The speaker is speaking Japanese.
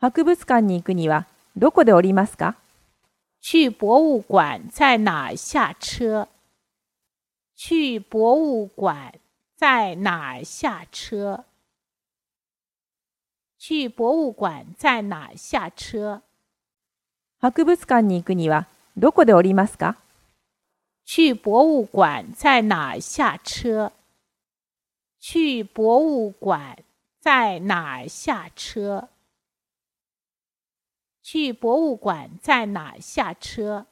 博物館に行くにはどこで降りますか？去博物馆在哪儿下车？去博物馆在哪儿下车？去博物馆在哪儿下车？博物館に行くにはどこで降りますか？去博物馆在哪儿下车？去博物馆在哪儿下车？去博物馆在哪下车？